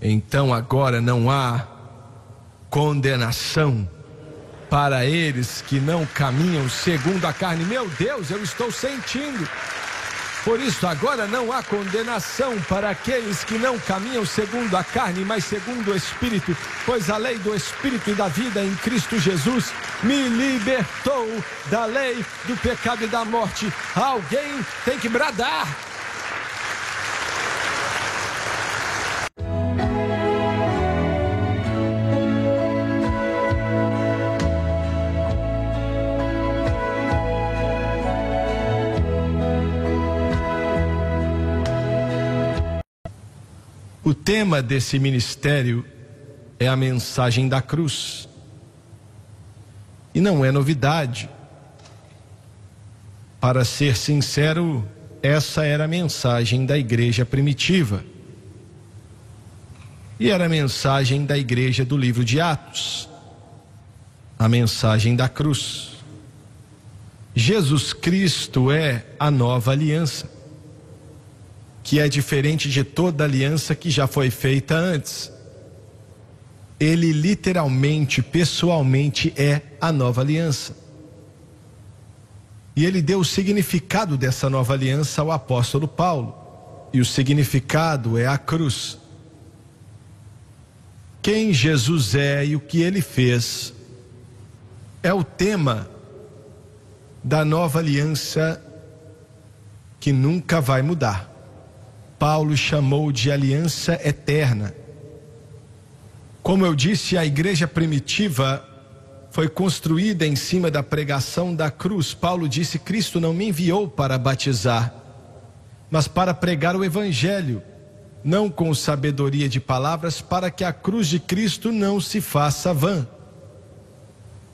Então agora não há condenação para eles que não caminham segundo a carne. Meu Deus, eu estou sentindo. Por isso, agora não há condenação para aqueles que não caminham segundo a carne, mas segundo o Espírito, pois a lei do Espírito e da vida em Cristo Jesus me libertou da lei do pecado e da morte. Alguém tem que bradar. O tema desse ministério é a mensagem da cruz. E não é novidade. Para ser sincero, essa era a mensagem da igreja primitiva. E era a mensagem da igreja do livro de Atos. A mensagem da cruz. Jesus Cristo é a nova aliança que é diferente de toda aliança que já foi feita antes. Ele literalmente, pessoalmente é a nova aliança. E ele deu o significado dessa nova aliança ao apóstolo Paulo. E o significado é a cruz. Quem Jesus é e o que ele fez é o tema da nova aliança que nunca vai mudar. Paulo chamou de aliança eterna. Como eu disse, a igreja primitiva foi construída em cima da pregação da cruz. Paulo disse: Cristo não me enviou para batizar, mas para pregar o evangelho, não com sabedoria de palavras, para que a cruz de Cristo não se faça vã.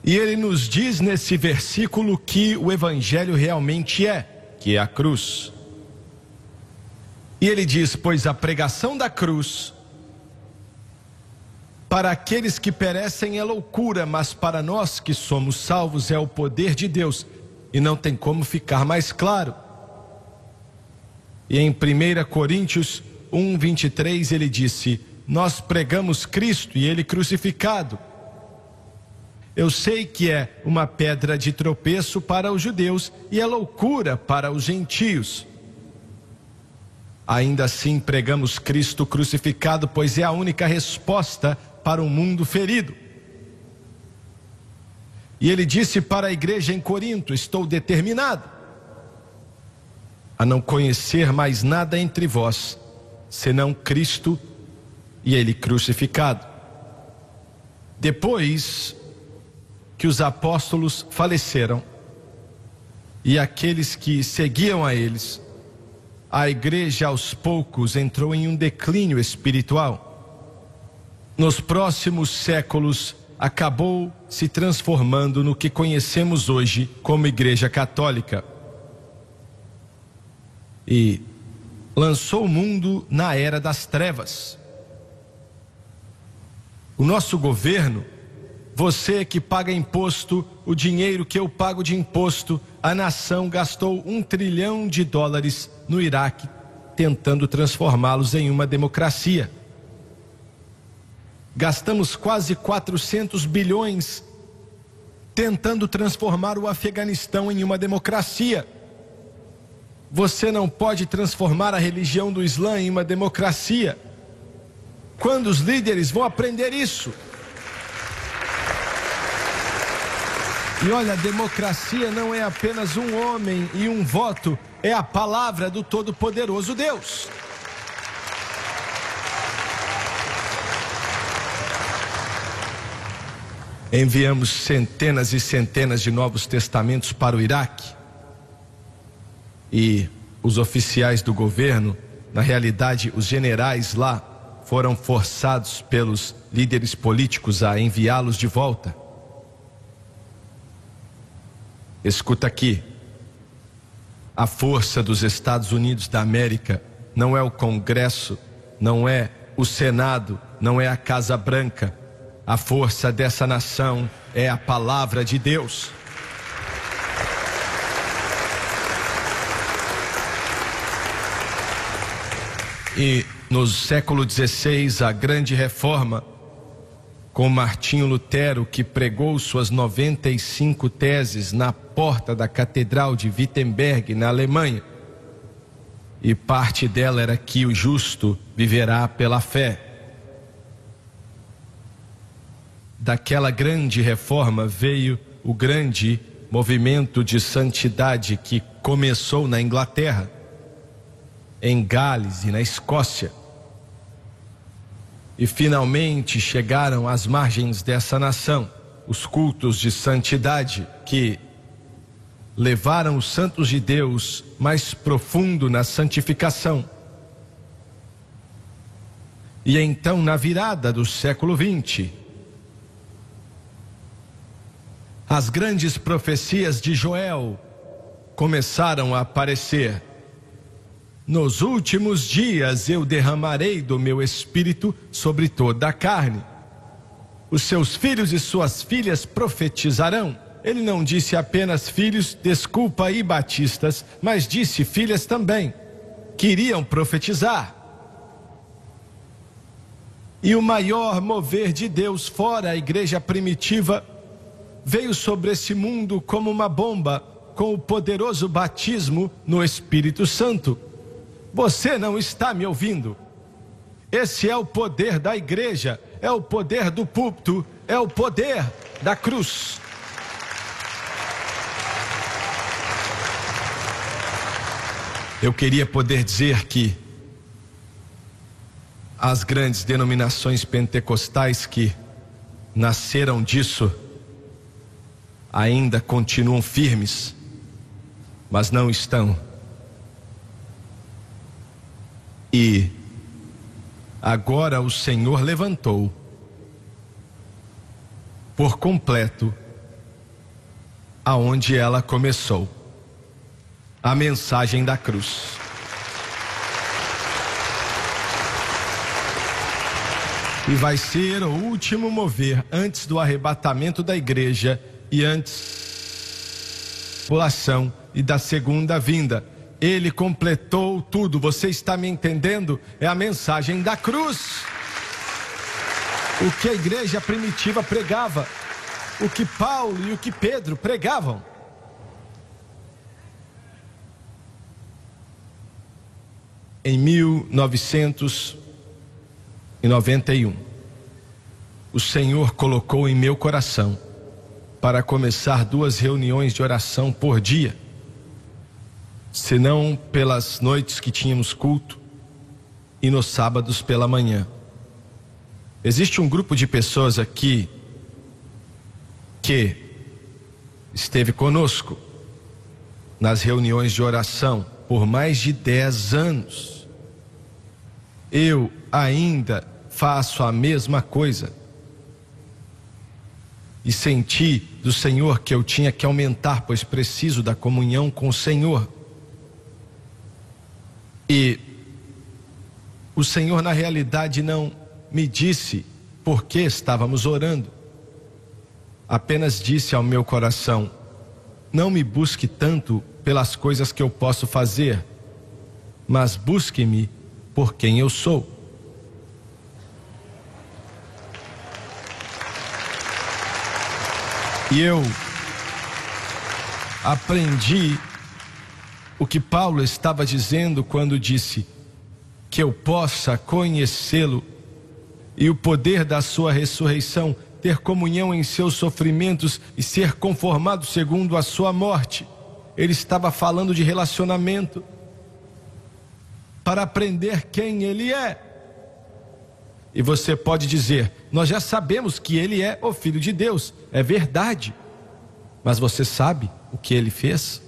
E ele nos diz nesse versículo que o evangelho realmente é, que é a cruz. E ele diz: Pois a pregação da cruz para aqueles que perecem é loucura, mas para nós que somos salvos é o poder de Deus. E não tem como ficar mais claro. E em 1 Coríntios 1, 23 ele disse: Nós pregamos Cristo e Ele crucificado. Eu sei que é uma pedra de tropeço para os judeus e é loucura para os gentios. Ainda assim pregamos Cristo crucificado, pois é a única resposta para um mundo ferido. E ele disse para a igreja em Corinto: Estou determinado a não conhecer mais nada entre vós, senão Cristo e Ele crucificado. Depois que os apóstolos faleceram e aqueles que seguiam a eles, a igreja aos poucos entrou em um declínio espiritual. Nos próximos séculos, acabou se transformando no que conhecemos hoje como Igreja Católica. E lançou o mundo na era das trevas. O nosso governo você que paga imposto, o dinheiro que eu pago de imposto, a nação gastou um trilhão de dólares no Iraque, tentando transformá-los em uma democracia. Gastamos quase 400 bilhões tentando transformar o Afeganistão em uma democracia. Você não pode transformar a religião do Islã em uma democracia. Quando os líderes vão aprender isso? E olha, democracia não é apenas um homem e um voto, é a palavra do Todo-Poderoso Deus. Enviamos centenas e centenas de novos testamentos para o Iraque. E os oficiais do governo, na realidade, os generais lá, foram forçados pelos líderes políticos a enviá-los de volta. Escuta aqui. A força dos Estados Unidos da América não é o Congresso, não é o Senado, não é a Casa Branca. A força dessa nação é a palavra de Deus. E no século XVI, a grande reforma, com Martinho Lutero, que pregou suas 95 teses na porta da Catedral de Wittenberg, na Alemanha. E parte dela era que o justo viverá pela fé. Daquela grande reforma veio o grande movimento de santidade que começou na Inglaterra em Gales e na Escócia. E finalmente chegaram às margens dessa nação os cultos de santidade que levaram os santos de Deus mais profundo na santificação. E então, na virada do século XX, as grandes profecias de Joel começaram a aparecer. Nos últimos dias eu derramarei do meu espírito sobre toda a carne. Os seus filhos e suas filhas profetizarão. Ele não disse apenas filhos, desculpa aí, batistas, mas disse filhas também. Queriam profetizar. E o maior mover de Deus fora a igreja primitiva veio sobre esse mundo como uma bomba com o poderoso batismo no Espírito Santo. Você não está me ouvindo. Esse é o poder da igreja, é o poder do púlpito, é o poder da cruz. Eu queria poder dizer que as grandes denominações pentecostais que nasceram disso ainda continuam firmes, mas não estão. E agora o Senhor levantou por completo aonde ela começou a mensagem da cruz. E vai ser o último mover antes do arrebatamento da igreja e antes da população e da segunda vinda ele completou tudo. Você está me entendendo? É a mensagem da cruz. O que a igreja primitiva pregava, o que Paulo e o que Pedro pregavam. Em 1991, o Senhor colocou em meu coração para começar duas reuniões de oração por dia senão pelas noites que tínhamos culto e nos sábados pela manhã. Existe um grupo de pessoas aqui que esteve conosco nas reuniões de oração por mais de dez anos. Eu ainda faço a mesma coisa. E senti do Senhor que eu tinha que aumentar, pois preciso da comunhão com o Senhor. E o Senhor, na realidade, não me disse por que estávamos orando, apenas disse ao meu coração: não me busque tanto pelas coisas que eu posso fazer, mas busque-me por quem eu sou. E eu aprendi o que Paulo estava dizendo quando disse que eu possa conhecê-lo e o poder da sua ressurreição, ter comunhão em seus sofrimentos e ser conformado segundo a sua morte. Ele estava falando de relacionamento para aprender quem ele é. E você pode dizer: Nós já sabemos que ele é o Filho de Deus, é verdade, mas você sabe o que ele fez?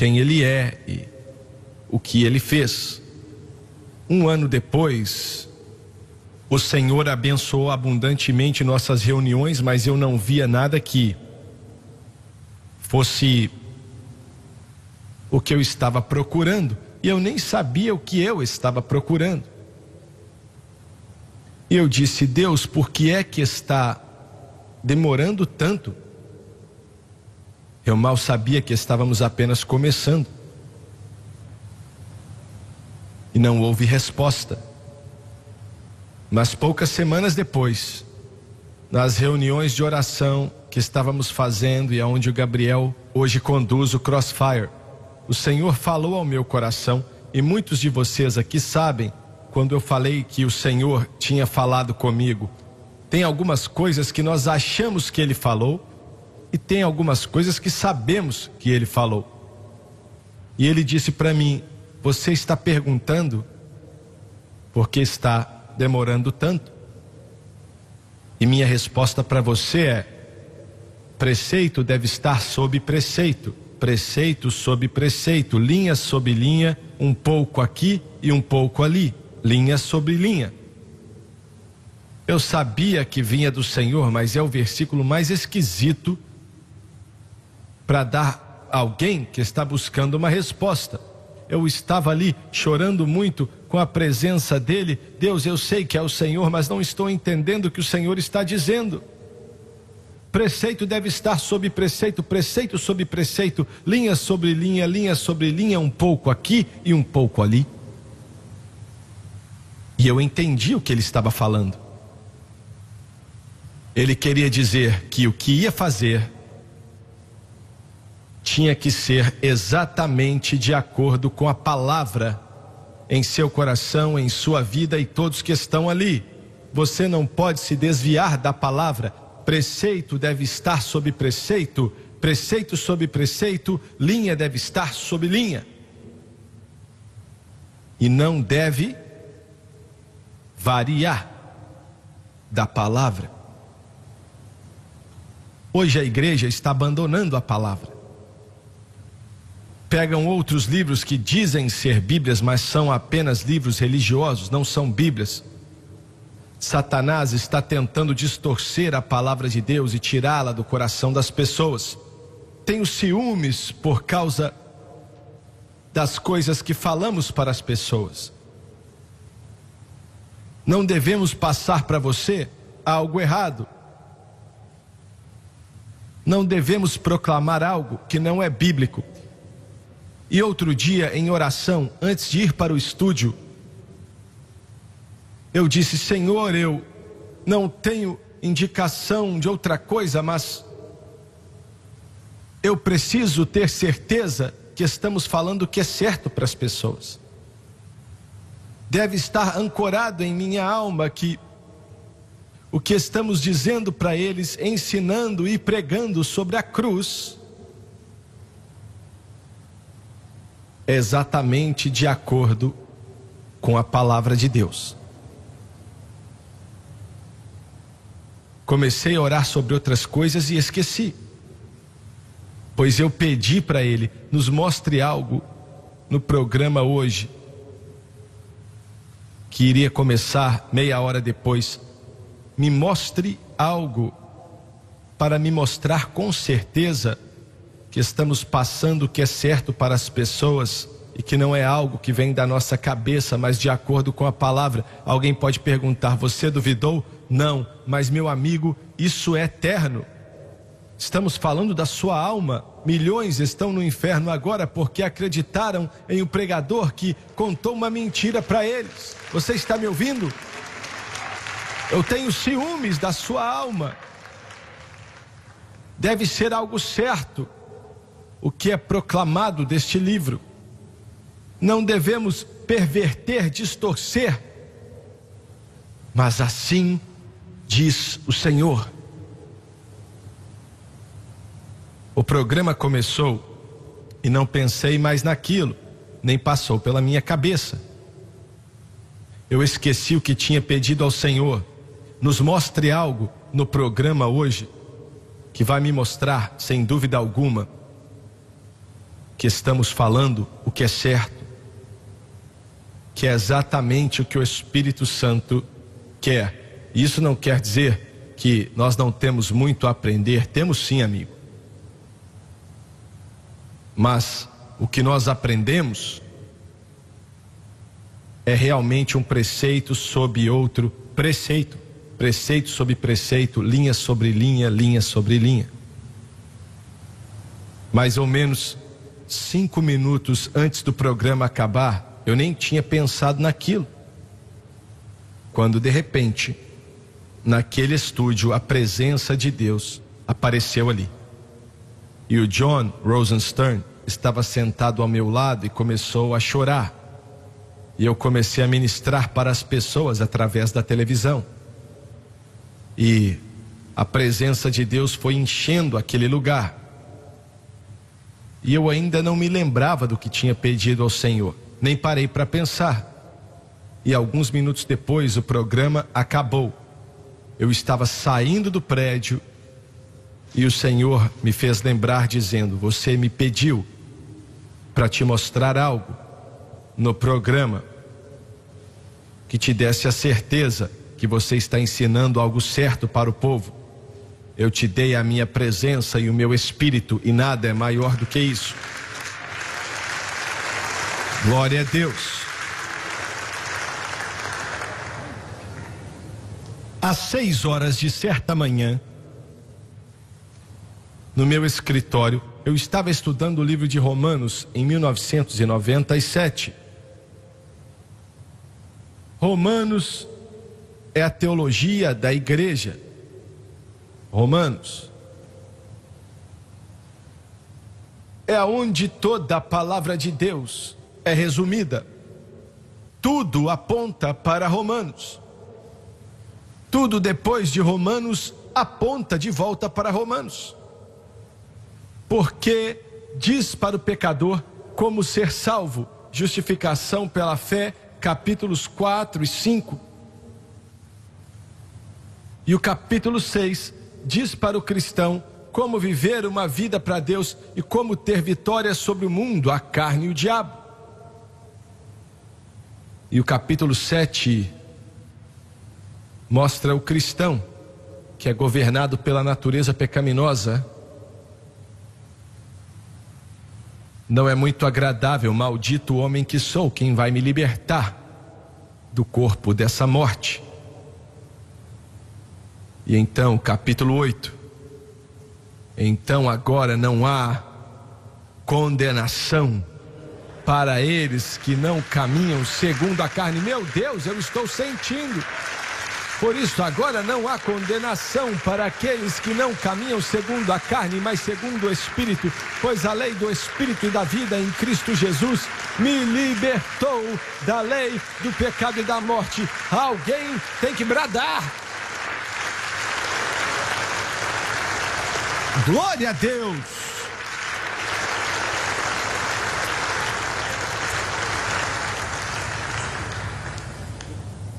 Quem ele é e o que ele fez. Um ano depois, o Senhor abençoou abundantemente nossas reuniões, mas eu não via nada que fosse o que eu estava procurando, e eu nem sabia o que eu estava procurando. E eu disse: Deus, por que é que está demorando tanto? Eu mal sabia que estávamos apenas começando. E não houve resposta. Mas poucas semanas depois, nas reuniões de oração que estávamos fazendo e aonde o Gabriel hoje conduz o Crossfire, o Senhor falou ao meu coração e muitos de vocês aqui sabem quando eu falei que o Senhor tinha falado comigo. Tem algumas coisas que nós achamos que ele falou e tem algumas coisas que sabemos que ele falou. E ele disse para mim: Você está perguntando porque está demorando tanto? E minha resposta para você é: preceito deve estar sob preceito, preceito sob preceito, linha sob linha, um pouco aqui e um pouco ali, linha sobre linha. Eu sabia que vinha do Senhor, mas é o versículo mais esquisito para dar a alguém que está buscando uma resposta. Eu estava ali chorando muito com a presença dele. Deus, eu sei que é o Senhor, mas não estou entendendo o que o Senhor está dizendo. Preceito deve estar sob preceito, preceito sobre preceito, linha sobre linha, linha sobre linha, um pouco aqui e um pouco ali. E eu entendi o que ele estava falando. Ele queria dizer que o que ia fazer tinha que ser exatamente de acordo com a palavra em seu coração, em sua vida e todos que estão ali. Você não pode se desviar da palavra. Preceito deve estar sob preceito, preceito sob preceito, linha deve estar sob linha. E não deve variar da palavra. Hoje a igreja está abandonando a palavra pegam outros livros que dizem ser Bíblias, mas são apenas livros religiosos, não são Bíblias. Satanás está tentando distorcer a palavra de Deus e tirá-la do coração das pessoas. Tenho ciúmes por causa das coisas que falamos para as pessoas. Não devemos passar para você algo errado. Não devemos proclamar algo que não é bíblico. E outro dia, em oração, antes de ir para o estúdio, eu disse: Senhor, eu não tenho indicação de outra coisa, mas eu preciso ter certeza que estamos falando o que é certo para as pessoas. Deve estar ancorado em minha alma que o que estamos dizendo para eles, ensinando e pregando sobre a cruz, exatamente de acordo com a palavra de Deus. Comecei a orar sobre outras coisas e esqueci. Pois eu pedi para ele, nos mostre algo no programa hoje, que iria começar meia hora depois. Me mostre algo para me mostrar com certeza que estamos passando o que é certo para as pessoas e que não é algo que vem da nossa cabeça, mas de acordo com a palavra. Alguém pode perguntar: Você duvidou? Não, mas meu amigo, isso é eterno. Estamos falando da sua alma. Milhões estão no inferno agora porque acreditaram em um pregador que contou uma mentira para eles. Você está me ouvindo? Eu tenho ciúmes da sua alma. Deve ser algo certo o que é proclamado deste livro. Não devemos perverter, distorcer, mas assim diz o Senhor. O programa começou e não pensei mais naquilo, nem passou pela minha cabeça. Eu esqueci o que tinha pedido ao Senhor. Nos mostre algo no programa hoje que vai me mostrar, sem dúvida alguma, que estamos falando o que é certo, que é exatamente o que o Espírito Santo quer. Isso não quer dizer que nós não temos muito a aprender, temos sim, amigo. Mas o que nós aprendemos é realmente um preceito sobre outro preceito, preceito sobre preceito, linha sobre linha, linha sobre linha. Mais ou menos cinco minutos antes do programa acabar, eu nem tinha pensado naquilo. Quando de repente, naquele estúdio, a presença de Deus apareceu ali. E o John Rosenstern estava sentado ao meu lado e começou a chorar. E eu comecei a ministrar para as pessoas através da televisão. E a presença de Deus foi enchendo aquele lugar. E eu ainda não me lembrava do que tinha pedido ao Senhor, nem parei para pensar. E alguns minutos depois o programa acabou. Eu estava saindo do prédio e o Senhor me fez lembrar, dizendo: Você me pediu para te mostrar algo no programa que te desse a certeza que você está ensinando algo certo para o povo. Eu te dei a minha presença e o meu espírito, e nada é maior do que isso. Glória a Deus. Às seis horas de certa manhã, no meu escritório, eu estava estudando o livro de Romanos em 1997. Romanos é a teologia da igreja. Romanos é aonde toda a palavra de Deus é resumida. Tudo aponta para Romanos. Tudo depois de Romanos aponta de volta para Romanos porque diz para o pecador como ser salvo, justificação pela fé, capítulos 4 e 5. E o capítulo 6 diz para o cristão como viver uma vida para Deus e como ter vitória sobre o mundo, a carne e o diabo. E o capítulo 7 mostra o cristão que é governado pela natureza pecaminosa Não é muito agradável, maldito homem que sou, quem vai me libertar do corpo dessa morte. E então, capítulo 8. Então agora não há condenação para eles que não caminham segundo a carne. Meu Deus, eu estou sentindo. Por isso, agora não há condenação para aqueles que não caminham segundo a carne, mas segundo o Espírito, pois a lei do Espírito e da vida em Cristo Jesus me libertou da lei do pecado e da morte. Alguém tem que bradar. Glória a Deus.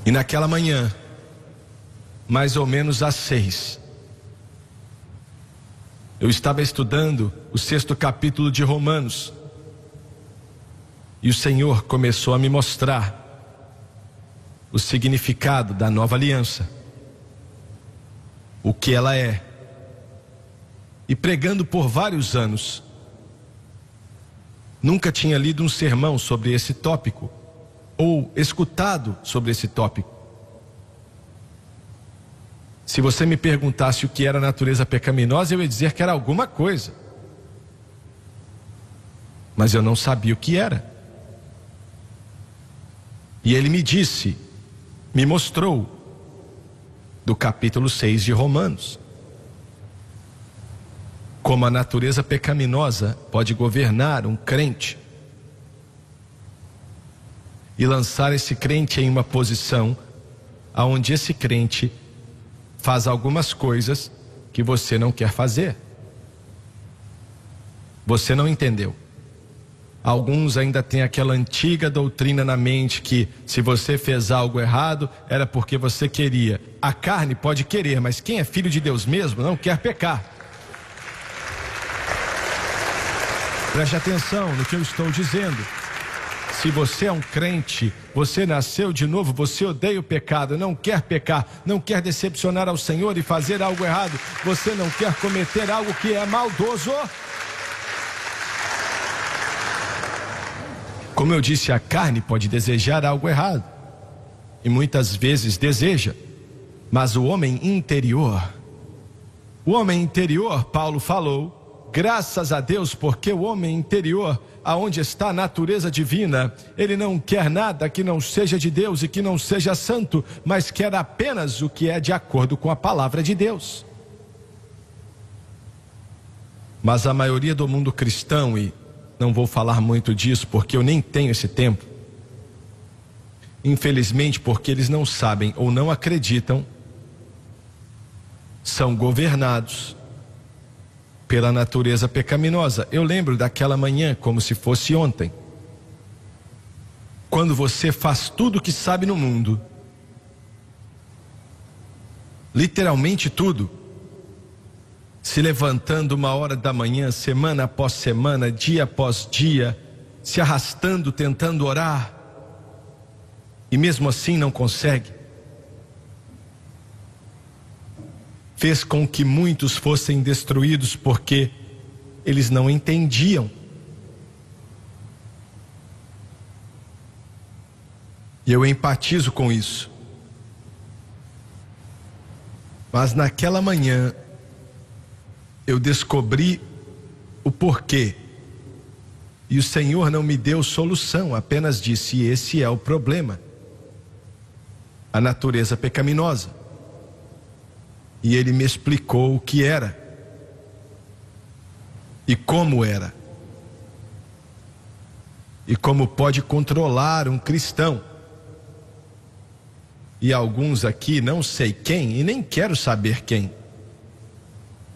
E naquela manhã, mais ou menos às seis. Eu estava estudando o sexto capítulo de Romanos. E o Senhor começou a me mostrar o significado da nova aliança, o que ela é. E pregando por vários anos, nunca tinha lido um sermão sobre esse tópico, ou escutado sobre esse tópico. Se você me perguntasse o que era natureza pecaminosa, eu ia dizer que era alguma coisa. Mas eu não sabia o que era. E ele me disse, me mostrou, do capítulo 6 de Romanos, como a natureza pecaminosa pode governar um crente e lançar esse crente em uma posição aonde esse crente faz algumas coisas que você não quer fazer. Você não entendeu. Alguns ainda têm aquela antiga doutrina na mente que se você fez algo errado era porque você queria. A carne pode querer, mas quem é filho de Deus mesmo não quer pecar. Preste atenção no que eu estou dizendo. Se você é um crente, você nasceu de novo, você odeia o pecado, não quer pecar, não quer decepcionar ao Senhor e fazer algo errado, você não quer cometer algo que é maldoso. Como eu disse, a carne pode desejar algo errado, e muitas vezes deseja, mas o homem interior, o homem interior, Paulo falou, Graças a Deus, porque o homem interior, aonde está a natureza divina, ele não quer nada que não seja de Deus e que não seja santo, mas quer apenas o que é de acordo com a palavra de Deus. Mas a maioria do mundo cristão, e não vou falar muito disso porque eu nem tenho esse tempo, infelizmente porque eles não sabem ou não acreditam, são governados pela natureza pecaminosa. Eu lembro daquela manhã como se fosse ontem. Quando você faz tudo o que sabe no mundo, literalmente tudo, se levantando uma hora da manhã, semana após semana, dia após dia, se arrastando, tentando orar, e mesmo assim não consegue. Fez com que muitos fossem destruídos porque eles não entendiam. E eu empatizo com isso. Mas naquela manhã eu descobri o porquê. E o Senhor não me deu solução, apenas disse: esse é o problema. A natureza pecaminosa e ele me explicou o que era e como era e como pode controlar um cristão. E alguns aqui, não sei quem e nem quero saber quem,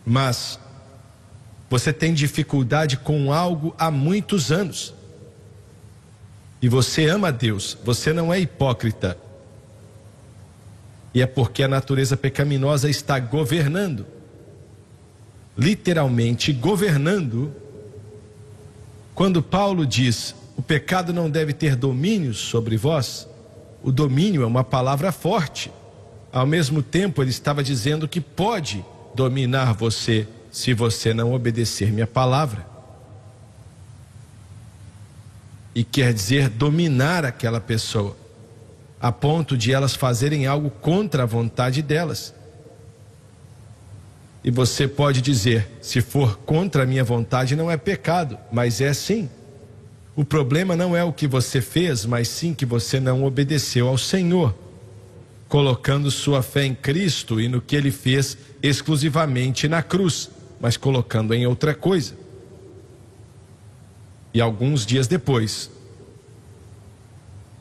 mas você tem dificuldade com algo há muitos anos. E você ama Deus, você não é hipócrita, e é porque a natureza pecaminosa está governando literalmente governando. Quando Paulo diz: "O pecado não deve ter domínio sobre vós", o domínio é uma palavra forte. Ao mesmo tempo, ele estava dizendo que pode dominar você se você não obedecer minha palavra. E quer dizer dominar aquela pessoa a ponto de elas fazerem algo contra a vontade delas. E você pode dizer: se for contra a minha vontade, não é pecado, mas é sim. O problema não é o que você fez, mas sim que você não obedeceu ao Senhor, colocando sua fé em Cristo e no que ele fez exclusivamente na cruz, mas colocando em outra coisa. E alguns dias depois,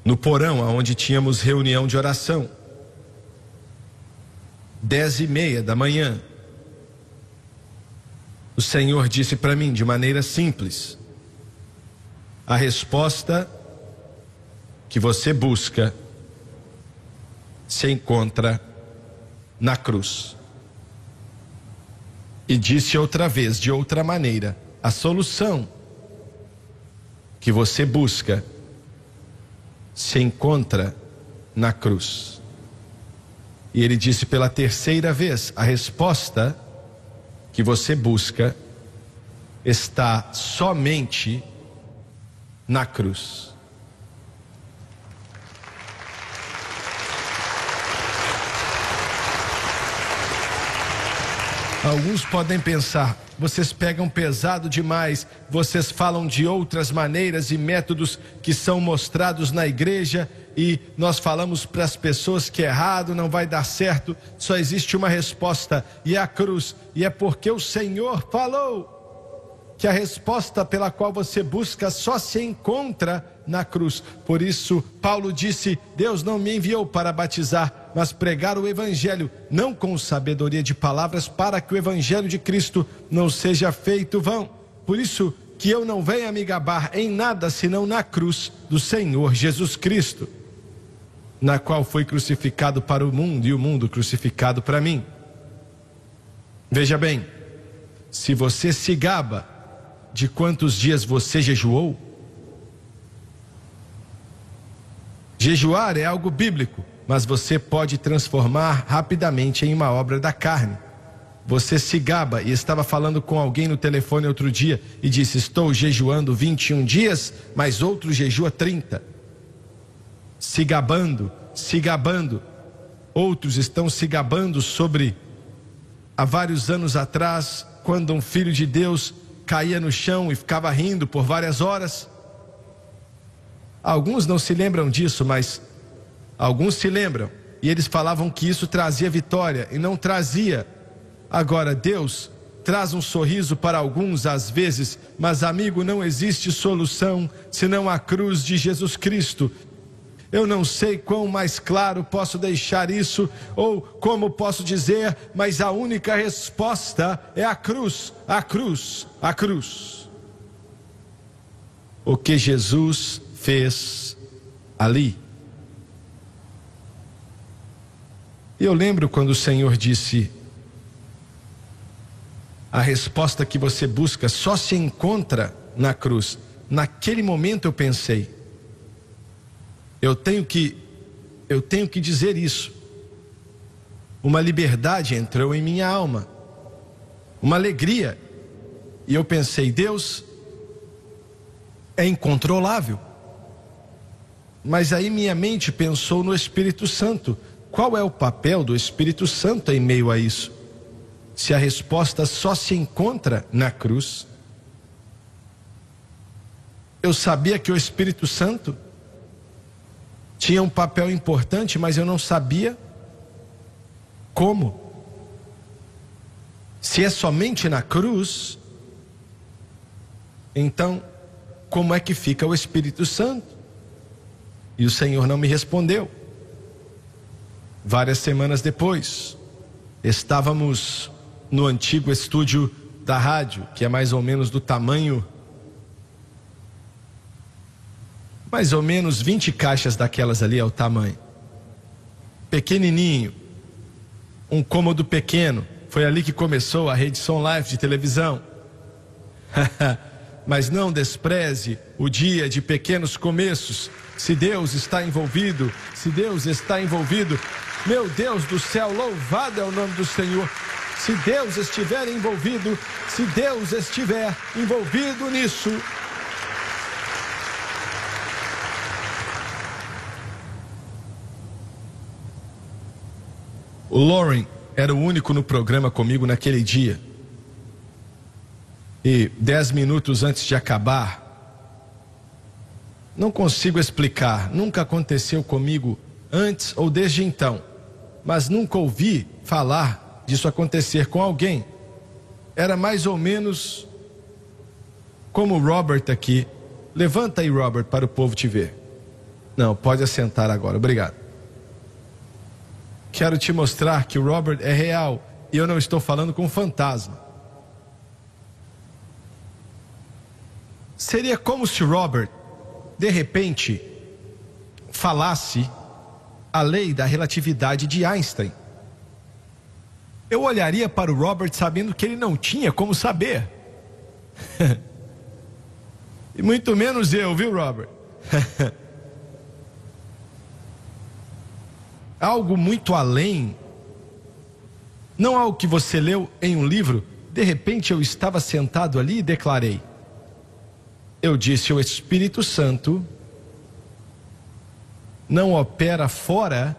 no porão, onde tínhamos reunião de oração. Dez e meia da manhã, o Senhor disse para mim de maneira simples: a resposta que você busca se encontra na cruz. E disse outra vez, de outra maneira: a solução que você busca se encontra na cruz. E ele disse pela terceira vez: a resposta que você busca está somente na cruz. Alguns podem pensar, vocês pegam pesado demais, vocês falam de outras maneiras e métodos que são mostrados na igreja e nós falamos para as pessoas que é errado, não vai dar certo, só existe uma resposta e é a cruz, e é porque o Senhor falou que a resposta pela qual você busca só se encontra na cruz. Por isso, Paulo disse: Deus não me enviou para batizar, mas pregar o evangelho, não com sabedoria de palavras, para que o evangelho de Cristo não seja feito vão. Por isso, que eu não venha me gabar em nada senão na cruz do Senhor Jesus Cristo, na qual foi crucificado para o mundo e o mundo crucificado para mim. Veja bem, se você se gaba de quantos dias você jejuou, Jejuar é algo bíblico, mas você pode transformar rapidamente em uma obra da carne. Você se gaba e estava falando com alguém no telefone outro dia e disse: Estou jejuando 21 dias, mas outro jejua 30. Se gabando, se gabando. Outros estão se gabando sobre há vários anos atrás, quando um filho de Deus caía no chão e ficava rindo por várias horas. Alguns não se lembram disso, mas alguns se lembram. E eles falavam que isso trazia vitória e não trazia. Agora, Deus traz um sorriso para alguns às vezes, mas amigo, não existe solução senão a cruz de Jesus Cristo. Eu não sei quão mais claro posso deixar isso ou como posso dizer, mas a única resposta é a cruz, a cruz, a cruz. O que Jesus fez ali. Eu lembro quando o Senhor disse: a resposta que você busca só se encontra na cruz. Naquele momento eu pensei, eu tenho que eu tenho que dizer isso. Uma liberdade entrou em minha alma, uma alegria. E eu pensei, Deus é incontrolável. Mas aí minha mente pensou no Espírito Santo. Qual é o papel do Espírito Santo em meio a isso? se a resposta só se encontra na cruz? Eu sabia que o Espírito Santo tinha um papel importante, mas eu não sabia como. Se é somente na cruz, então como é que fica o Espírito Santo? E o Senhor não me respondeu. Várias semanas depois, estávamos no antigo estúdio da rádio, que é mais ou menos do tamanho mais ou menos 20 caixas daquelas ali é o tamanho. Pequenininho, um cômodo pequeno. Foi ali que começou a rede Som Live de televisão. Mas não despreze o dia de pequenos começos. Se Deus está envolvido, se Deus está envolvido, meu Deus do céu, louvado é o nome do Senhor. Se Deus estiver envolvido, se Deus estiver envolvido nisso, O Lauren era o único no programa comigo naquele dia. E dez minutos antes de acabar, não consigo explicar, nunca aconteceu comigo antes ou desde então, mas nunca ouvi falar disso acontecer com alguém. Era mais ou menos como o Robert aqui. Levanta aí, Robert, para o povo te ver. Não, pode assentar agora, obrigado. Quero te mostrar que o Robert é real e eu não estou falando com fantasma. Seria como se Robert, de repente, falasse a lei da relatividade de Einstein eu olharia para o Robert sabendo que ele não tinha como saber. e muito menos eu, viu, Robert? algo muito além, não algo que você leu em um livro. De repente eu estava sentado ali e declarei: Eu disse, o Espírito Santo não opera fora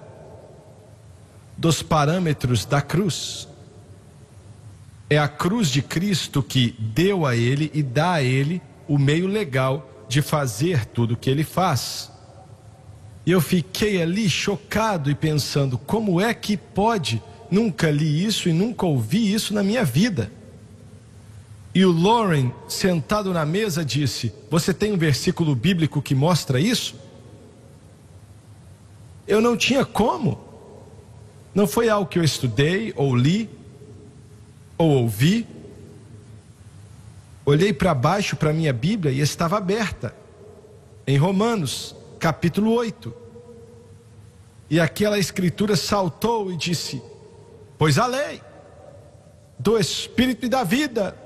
dos parâmetros da cruz. É a cruz de Cristo que deu a ele e dá a ele o meio legal de fazer tudo o que ele faz. E eu fiquei ali chocado e pensando: como é que pode? Nunca li isso e nunca ouvi isso na minha vida. E o Lauren, sentado na mesa, disse: Você tem um versículo bíblico que mostra isso? Eu não tinha como. Não foi algo que eu estudei ou li ou ouvi. Olhei para baixo para minha Bíblia e estava aberta em Romanos, capítulo 8. E aquela escritura saltou e disse: Pois a lei do Espírito e da vida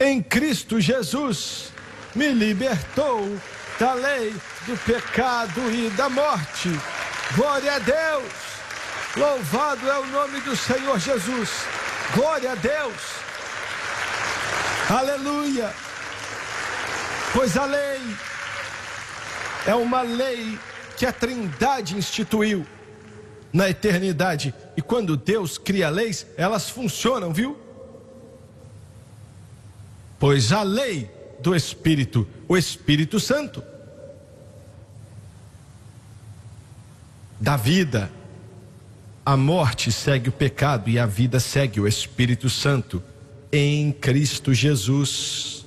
em Cristo Jesus me libertou da lei do pecado e da morte. Glória a Deus! Louvado é o nome do Senhor Jesus. Glória a Deus. Aleluia. Pois a lei é uma lei que a Trindade instituiu na eternidade. E quando Deus cria leis, elas funcionam, viu? Pois a lei do Espírito, o Espírito Santo, da vida, a morte segue o pecado e a vida segue o Espírito Santo em Cristo Jesus.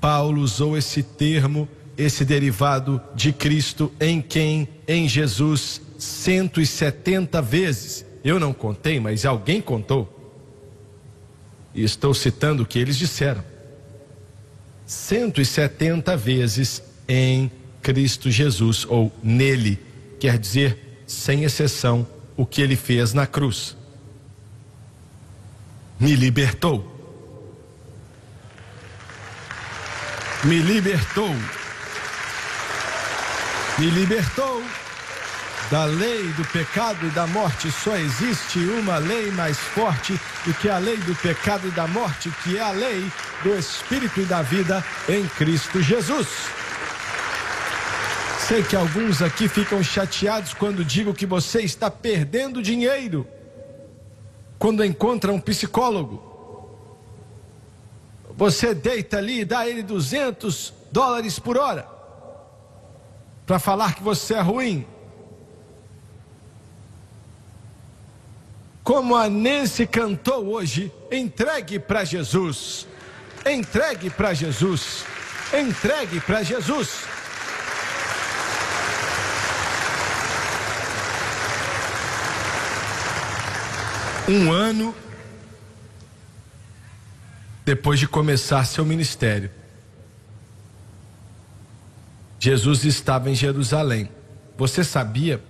Paulo usou esse termo, esse derivado de Cristo, em quem, em Jesus, 170 vezes. Eu não contei, mas alguém contou. E estou citando o que eles disseram. 170 vezes em Cristo Jesus, ou nele, quer dizer, sem exceção, o que ele fez na cruz. Me libertou. Me libertou. Me libertou da lei do pecado e da morte. Só existe uma lei mais forte do que a lei do pecado e da morte, que é a lei do Espírito e da vida em Cristo Jesus. Sei que alguns aqui ficam chateados quando digo que você está perdendo dinheiro quando encontra um psicólogo. Você deita ali e dá ele 200 dólares por hora para falar que você é ruim. Como a Nancy cantou hoje, entregue para Jesus. Entregue para Jesus. Entregue para Jesus. um ano depois de começar seu ministério. Jesus estava em Jerusalém. Você sabia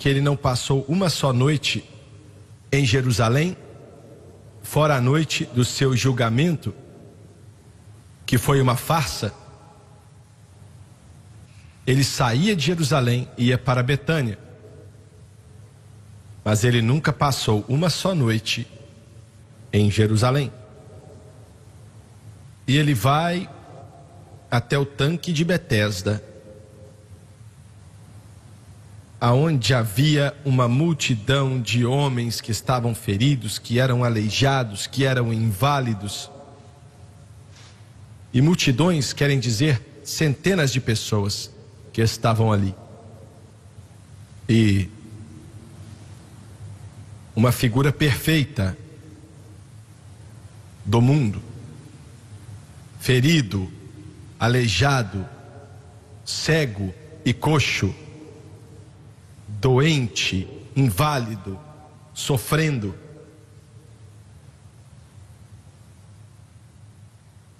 que ele não passou uma só noite em Jerusalém, fora a noite do seu julgamento, que foi uma farsa? Ele saía de Jerusalém e ia para Betânia mas ele nunca passou uma só noite em Jerusalém. E ele vai até o tanque de Betesda, aonde havia uma multidão de homens que estavam feridos, que eram aleijados, que eram inválidos. E multidões querem dizer centenas de pessoas que estavam ali. E uma figura perfeita do mundo, ferido, aleijado, cego e coxo, doente, inválido, sofrendo.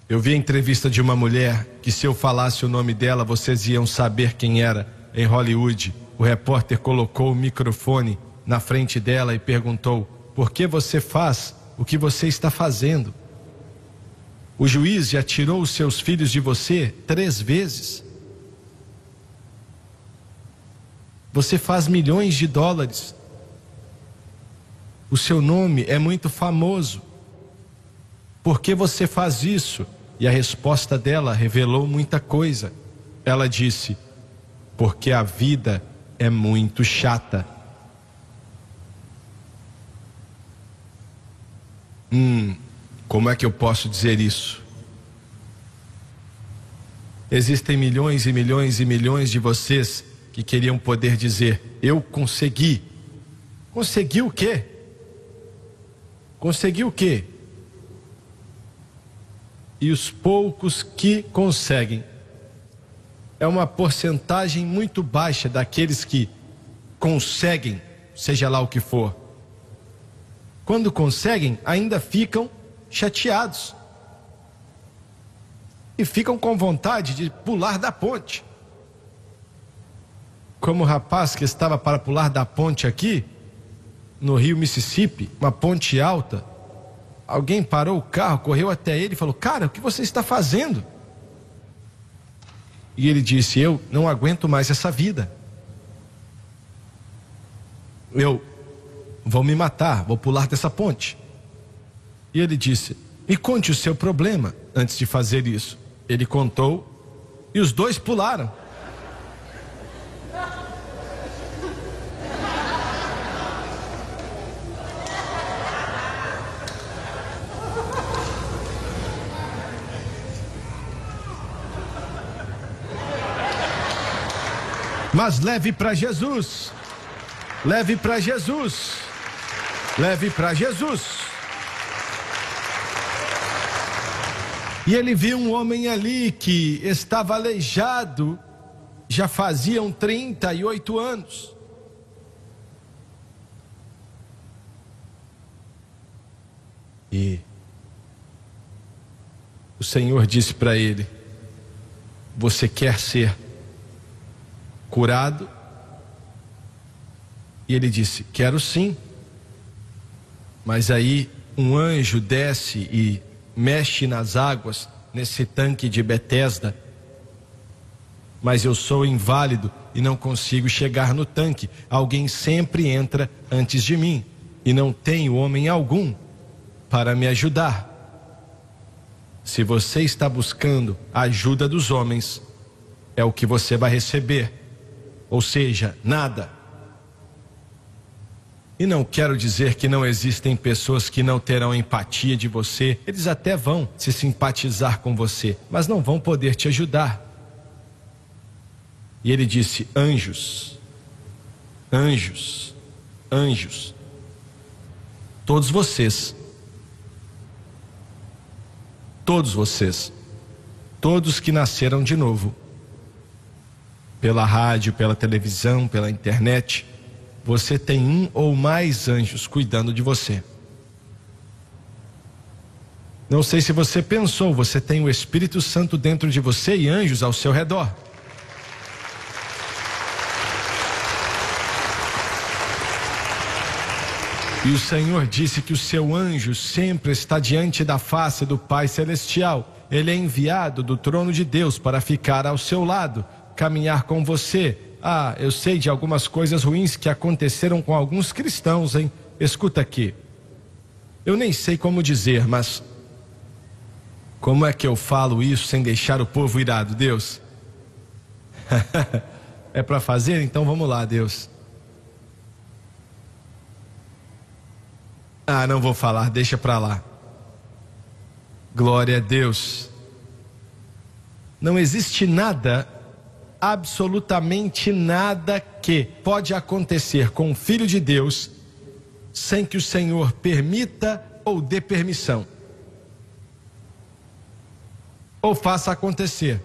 Eu vi a entrevista de uma mulher que, se eu falasse o nome dela, vocês iam saber quem era em Hollywood. O repórter colocou o microfone na frente dela e perguntou: Por que você faz o que você está fazendo? O juiz já tirou os seus filhos de você três vezes. Você faz milhões de dólares. O seu nome é muito famoso. Por que você faz isso? E a resposta dela revelou muita coisa. Ela disse: Porque a vida é muito chata. Hum, como é que eu posso dizer isso? Existem milhões e milhões e milhões de vocês que queriam poder dizer: Eu consegui. Consegui o quê? Consegui o quê? E os poucos que conseguem é uma porcentagem muito baixa daqueles que conseguem, seja lá o que for quando conseguem, ainda ficam chateados. E ficam com vontade de pular da ponte. Como o rapaz que estava para pular da ponte aqui, no rio Mississippi, uma ponte alta. Alguém parou o carro, correu até ele e falou: Cara, o que você está fazendo? E ele disse: Eu não aguento mais essa vida. Eu vão me matar, vou pular dessa ponte. E ele disse: Me conte o seu problema antes de fazer isso. Ele contou e os dois pularam. Mas leve para Jesus. Leve para Jesus. Leve para Jesus. E ele viu um homem ali que estava aleijado já faziam 38 anos. E o Senhor disse para ele: Você quer ser curado? E ele disse: Quero sim. Mas aí um anjo desce e mexe nas águas nesse tanque de Betesda. Mas eu sou inválido e não consigo chegar no tanque. Alguém sempre entra antes de mim e não tenho homem algum para me ajudar. Se você está buscando a ajuda dos homens, é o que você vai receber, ou seja, nada. E não quero dizer que não existem pessoas que não terão empatia de você, eles até vão se simpatizar com você, mas não vão poder te ajudar. E ele disse: Anjos, anjos, anjos, todos vocês todos vocês, todos que nasceram de novo, pela rádio, pela televisão, pela internet, você tem um ou mais anjos cuidando de você. Não sei se você pensou, você tem o Espírito Santo dentro de você e anjos ao seu redor. E o Senhor disse que o seu anjo sempre está diante da face do Pai Celestial. Ele é enviado do trono de Deus para ficar ao seu lado, caminhar com você. Ah, eu sei de algumas coisas ruins que aconteceram com alguns cristãos, hein? Escuta aqui. Eu nem sei como dizer, mas como é que eu falo isso sem deixar o povo irado, Deus? é para fazer? Então vamos lá, Deus. Ah, não vou falar, deixa para lá. Glória a Deus. Não existe nada, absolutamente nada que pode acontecer com o filho de Deus sem que o Senhor permita ou dê permissão. Ou faça acontecer.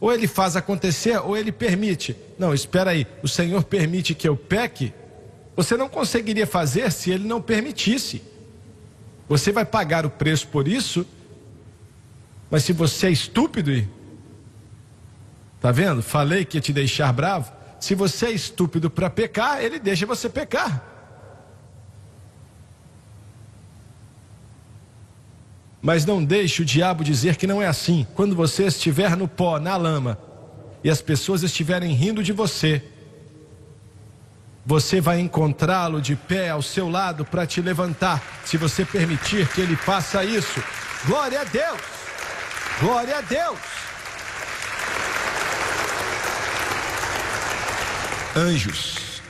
Ou ele faz acontecer ou ele permite. Não, espera aí. O Senhor permite que eu peque? Você não conseguiria fazer se ele não permitisse. Você vai pagar o preço por isso, mas se você é estúpido e. Tá vendo? Falei que ia te deixar bravo. Se você é estúpido para pecar, ele deixa você pecar. Mas não deixe o diabo dizer que não é assim. Quando você estiver no pó, na lama, e as pessoas estiverem rindo de você, você vai encontrá-lo de pé ao seu lado para te levantar, se você permitir que ele faça isso. Glória a Deus! Glória a Deus! Anjos.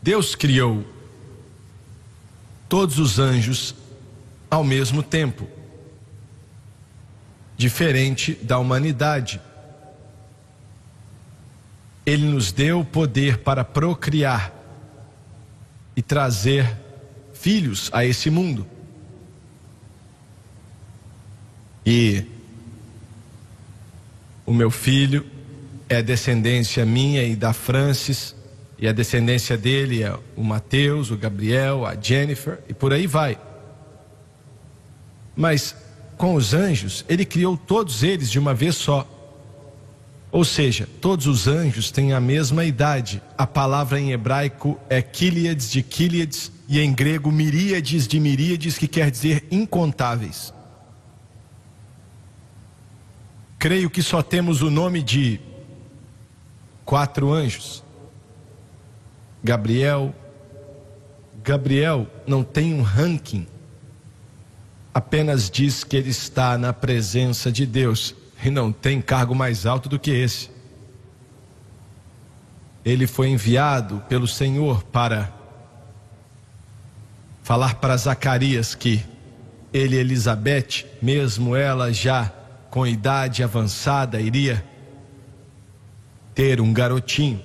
Deus criou todos os anjos ao mesmo tempo, diferente da humanidade. Ele nos deu poder para procriar e trazer filhos a esse mundo. E o meu filho é descendência minha e da Francis, e a descendência dele é o Mateus, o Gabriel, a Jennifer, e por aí vai. Mas com os anjos, ele criou todos eles de uma vez só. Ou seja, todos os anjos têm a mesma idade. A palavra em hebraico é kíliades de kíliades e em grego miríades de miríades, que quer dizer incontáveis. Creio que só temos o nome de quatro anjos. Gabriel. Gabriel não tem um ranking, apenas diz que ele está na presença de Deus e não tem cargo mais alto do que esse. Ele foi enviado pelo Senhor para falar para Zacarias que ele e Elizabeth, mesmo ela já com idade avançada, iria ter um garotinho.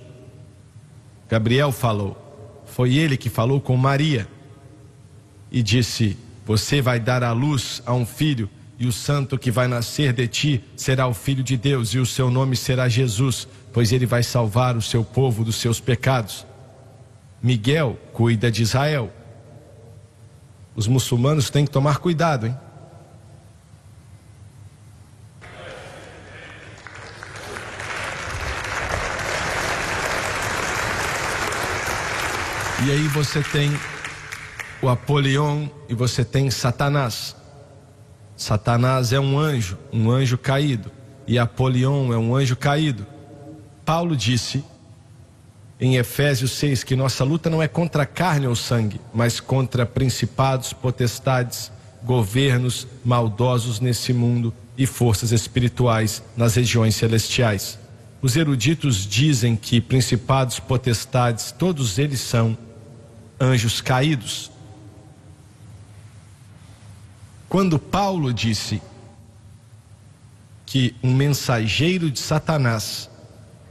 Gabriel falou, foi ele que falou com Maria e disse: Você vai dar à luz a um filho, e o santo que vai nascer de ti será o filho de Deus, e o seu nome será Jesus, pois ele vai salvar o seu povo dos seus pecados. Miguel cuida de Israel. Os muçulmanos têm que tomar cuidado, hein? E aí você tem o Apolion e você tem Satanás. Satanás é um anjo, um anjo caído, e Apolion é um anjo caído. Paulo disse em Efésios 6 que nossa luta não é contra carne ou sangue, mas contra principados, potestades, governos maldosos nesse mundo e forças espirituais nas regiões celestiais. Os eruditos dizem que principados, potestades, todos eles são anjos caídos. Quando Paulo disse que um mensageiro de Satanás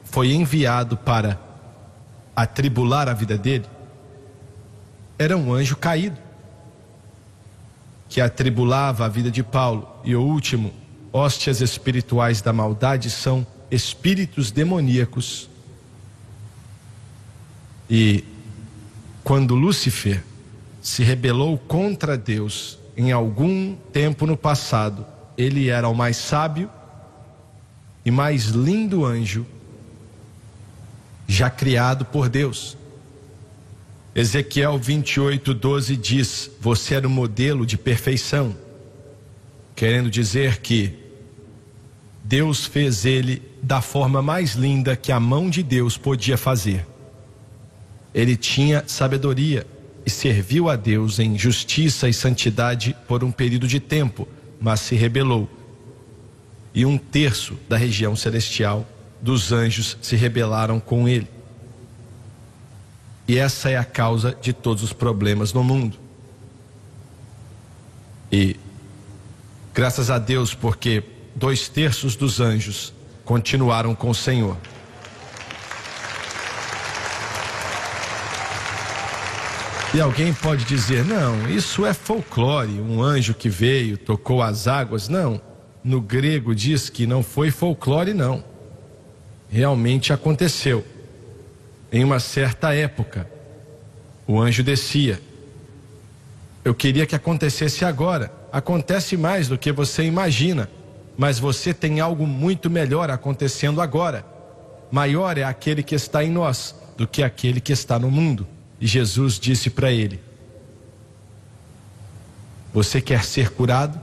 foi enviado para atribular a vida dele, era um anjo caído que atribulava a vida de Paulo. E o último, hóstias espirituais da maldade são espíritos demoníacos. E quando Lúcifer se rebelou contra Deus em algum tempo no passado, ele era o mais sábio e mais lindo anjo já criado por Deus. Ezequiel 28, 12 diz: Você era o modelo de perfeição, querendo dizer que Deus fez ele da forma mais linda que a mão de Deus podia fazer. Ele tinha sabedoria e serviu a Deus em justiça e santidade por um período de tempo, mas se rebelou. E um terço da região celestial dos anjos se rebelaram com ele. E essa é a causa de todos os problemas no mundo. E graças a Deus, porque dois terços dos anjos continuaram com o Senhor. E alguém pode dizer: não, isso é folclore, um anjo que veio, tocou as águas. Não, no grego diz que não foi folclore, não. Realmente aconteceu. Em uma certa época, o anjo descia. Eu queria que acontecesse agora. Acontece mais do que você imagina, mas você tem algo muito melhor acontecendo agora. Maior é aquele que está em nós do que aquele que está no mundo. E Jesus disse para ele: Você quer ser curado?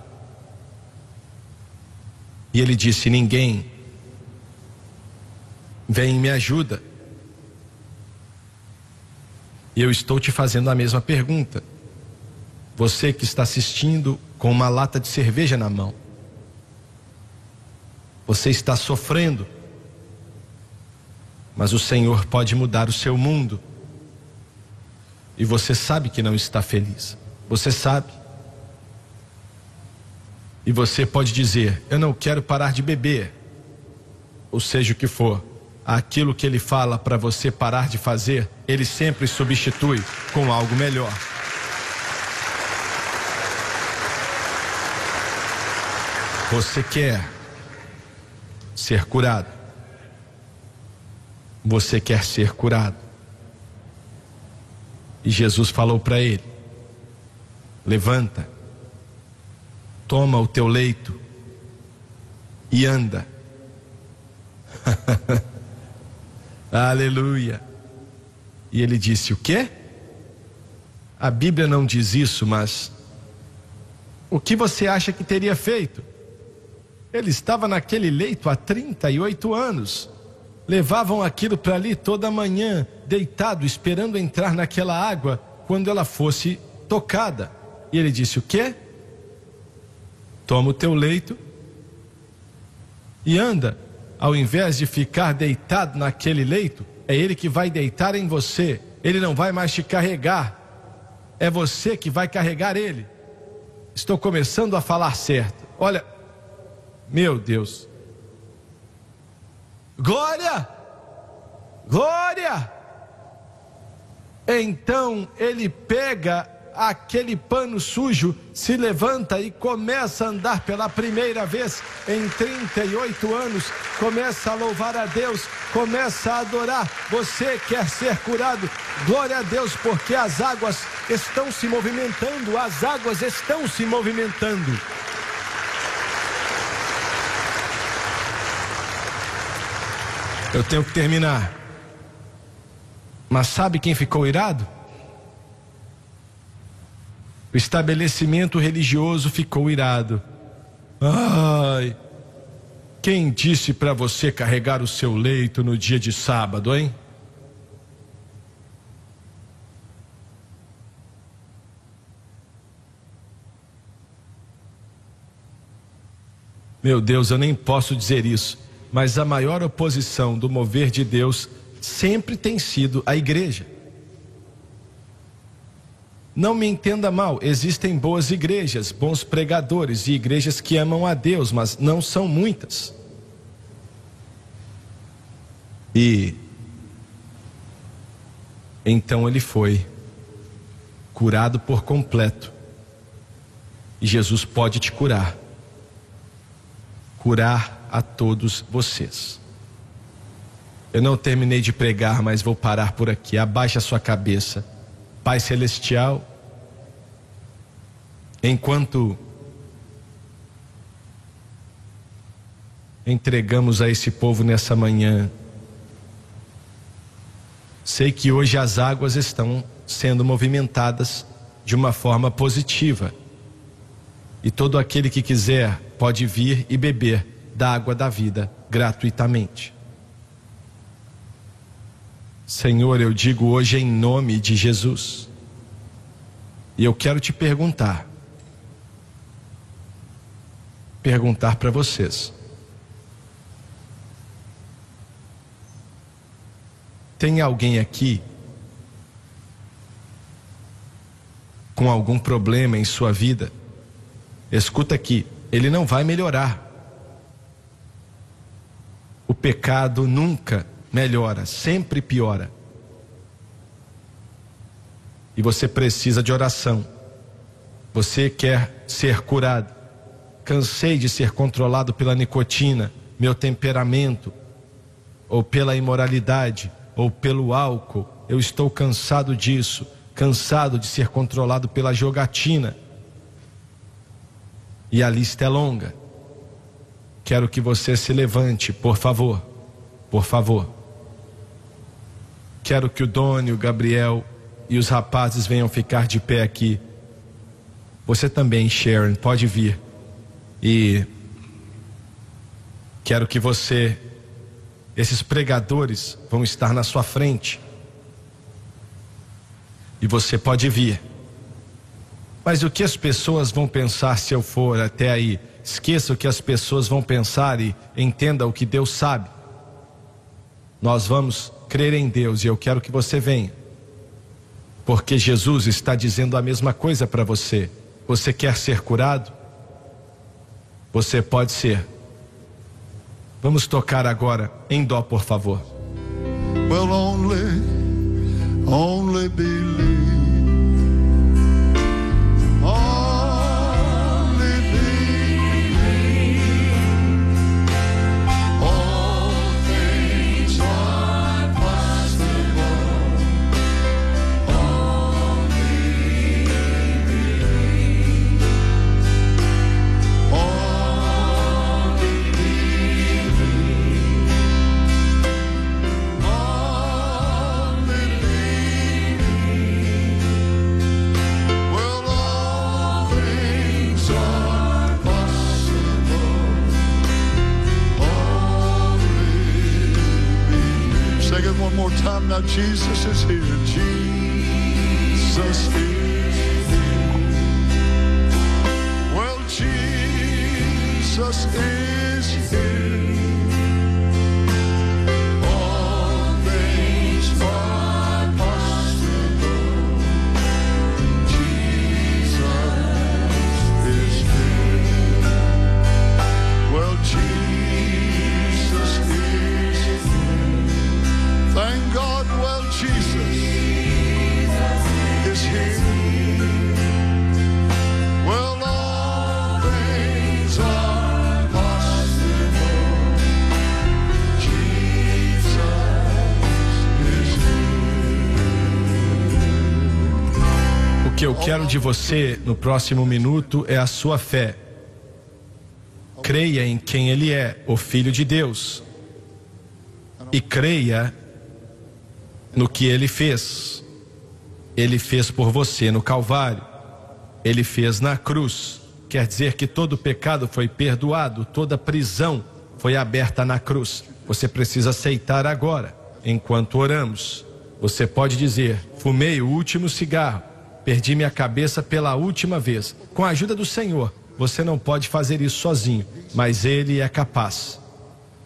E ele disse: Ninguém vem e me ajuda. E eu estou te fazendo a mesma pergunta. Você que está assistindo com uma lata de cerveja na mão. Você está sofrendo. Mas o Senhor pode mudar o seu mundo e você sabe que não está feliz. Você sabe. E você pode dizer: Eu não quero parar de beber. Ou seja o que for, aquilo que ele fala para você parar de fazer, ele sempre substitui com algo melhor. Você quer ser curado. Você quer ser curado. E Jesus falou para ele: Levanta, toma o teu leito e anda. Aleluia. E ele disse: O quê? A Bíblia não diz isso, mas o que você acha que teria feito? Ele estava naquele leito há 38 anos levavam aquilo para ali toda manhã, deitado, esperando entrar naquela água quando ela fosse tocada. E ele disse: O quê? Toma o teu leito e anda. Ao invés de ficar deitado naquele leito, é ele que vai deitar em você. Ele não vai mais te carregar. É você que vai carregar ele. Estou começando a falar certo. Olha, Meu Deus. Glória! Glória! Então ele pega aquele pano sujo, se levanta e começa a andar pela primeira vez em 38 anos, começa a louvar a Deus, começa a adorar. Você quer ser curado? Glória a Deus, porque as águas estão se movimentando, as águas estão se movimentando. Eu tenho que terminar. Mas sabe quem ficou irado? O estabelecimento religioso ficou irado. Ai, quem disse para você carregar o seu leito no dia de sábado, hein? Meu Deus, eu nem posso dizer isso, mas a maior oposição do mover de Deus sempre tem sido a igreja. Não me entenda mal, existem boas igrejas, bons pregadores e igrejas que amam a Deus, mas não são muitas. E então ele foi curado por completo. E Jesus pode te curar. Curar a todos vocês. Eu não terminei de pregar, mas vou parar por aqui. Abaixe a sua cabeça. Pai Celestial, enquanto entregamos a esse povo nessa manhã, sei que hoje as águas estão sendo movimentadas de uma forma positiva. E todo aquele que quiser pode vir e beber da água da vida gratuitamente. Senhor, eu digo hoje em nome de Jesus. E eu quero te perguntar. Perguntar para vocês. Tem alguém aqui com algum problema em sua vida? Escuta aqui, ele não vai melhorar. O pecado nunca melhora, sempre piora. E você precisa de oração. Você quer ser curado. Cansei de ser controlado pela nicotina, meu temperamento, ou pela imoralidade, ou pelo álcool. Eu estou cansado disso, cansado de ser controlado pela jogatina. E a lista é longa. Quero que você se levante, por favor. Por favor. Quero que o Doni, o Gabriel e os rapazes venham ficar de pé aqui. Você também, Sharon, pode vir. E quero que você, esses pregadores vão estar na sua frente. E você pode vir. Mas o que as pessoas vão pensar se eu for até aí? Esqueça o que as pessoas vão pensar e entenda o que Deus sabe. Nós vamos crer em Deus e eu quero que você venha. Porque Jesus está dizendo a mesma coisa para você. Você quer ser curado? Você pode ser. Vamos tocar agora em dó, por favor. Well, only, only believe. Jesus quero de você no próximo minuto é a sua fé. Creia em quem Ele é, o Filho de Deus. E creia no que Ele fez. Ele fez por você no Calvário. Ele fez na cruz. Quer dizer que todo pecado foi perdoado, toda prisão foi aberta na cruz. Você precisa aceitar agora, enquanto oramos. Você pode dizer: fumei o último cigarro, perdi minha cabeça pela última vez. Com a ajuda do Senhor, você não pode fazer isso sozinho, mas Ele é capaz.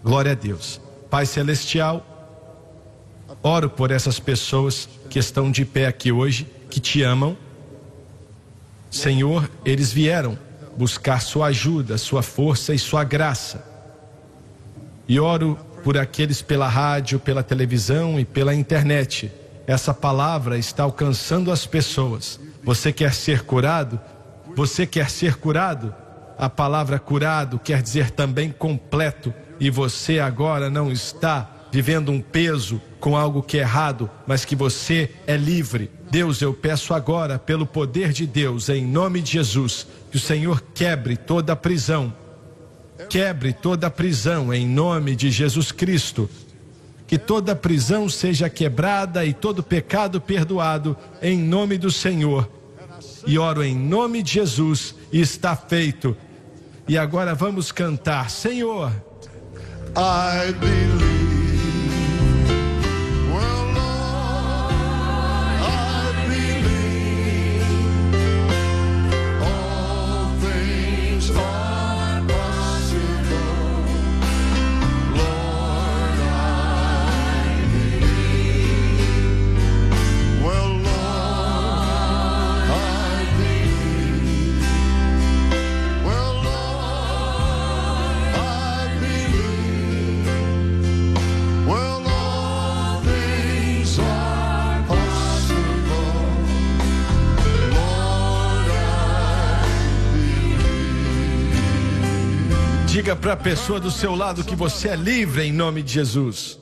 Glória a Deus. Pai Celestial, oro por essas pessoas que estão de pé aqui hoje, que te amam. Senhor, eles vieram buscar sua ajuda, sua força e sua graça. E oro por aqueles pela rádio, pela televisão e pela internet. Essa palavra está alcançando as pessoas. Você quer ser curado? Você quer ser curado? A palavra curado quer dizer também completo. E você agora não está vivendo um peso com algo que é errado, mas que você é livre. Deus, eu peço agora, pelo poder de Deus, em nome de Jesus, que o Senhor quebre toda a prisão. Quebre toda a prisão em nome de Jesus Cristo. Que toda prisão seja quebrada e todo pecado perdoado em nome do Senhor. E oro em nome de Jesus e está feito. E agora vamos cantar, Senhor. I believe. Para a pessoa do seu lado que você é livre em nome de Jesus.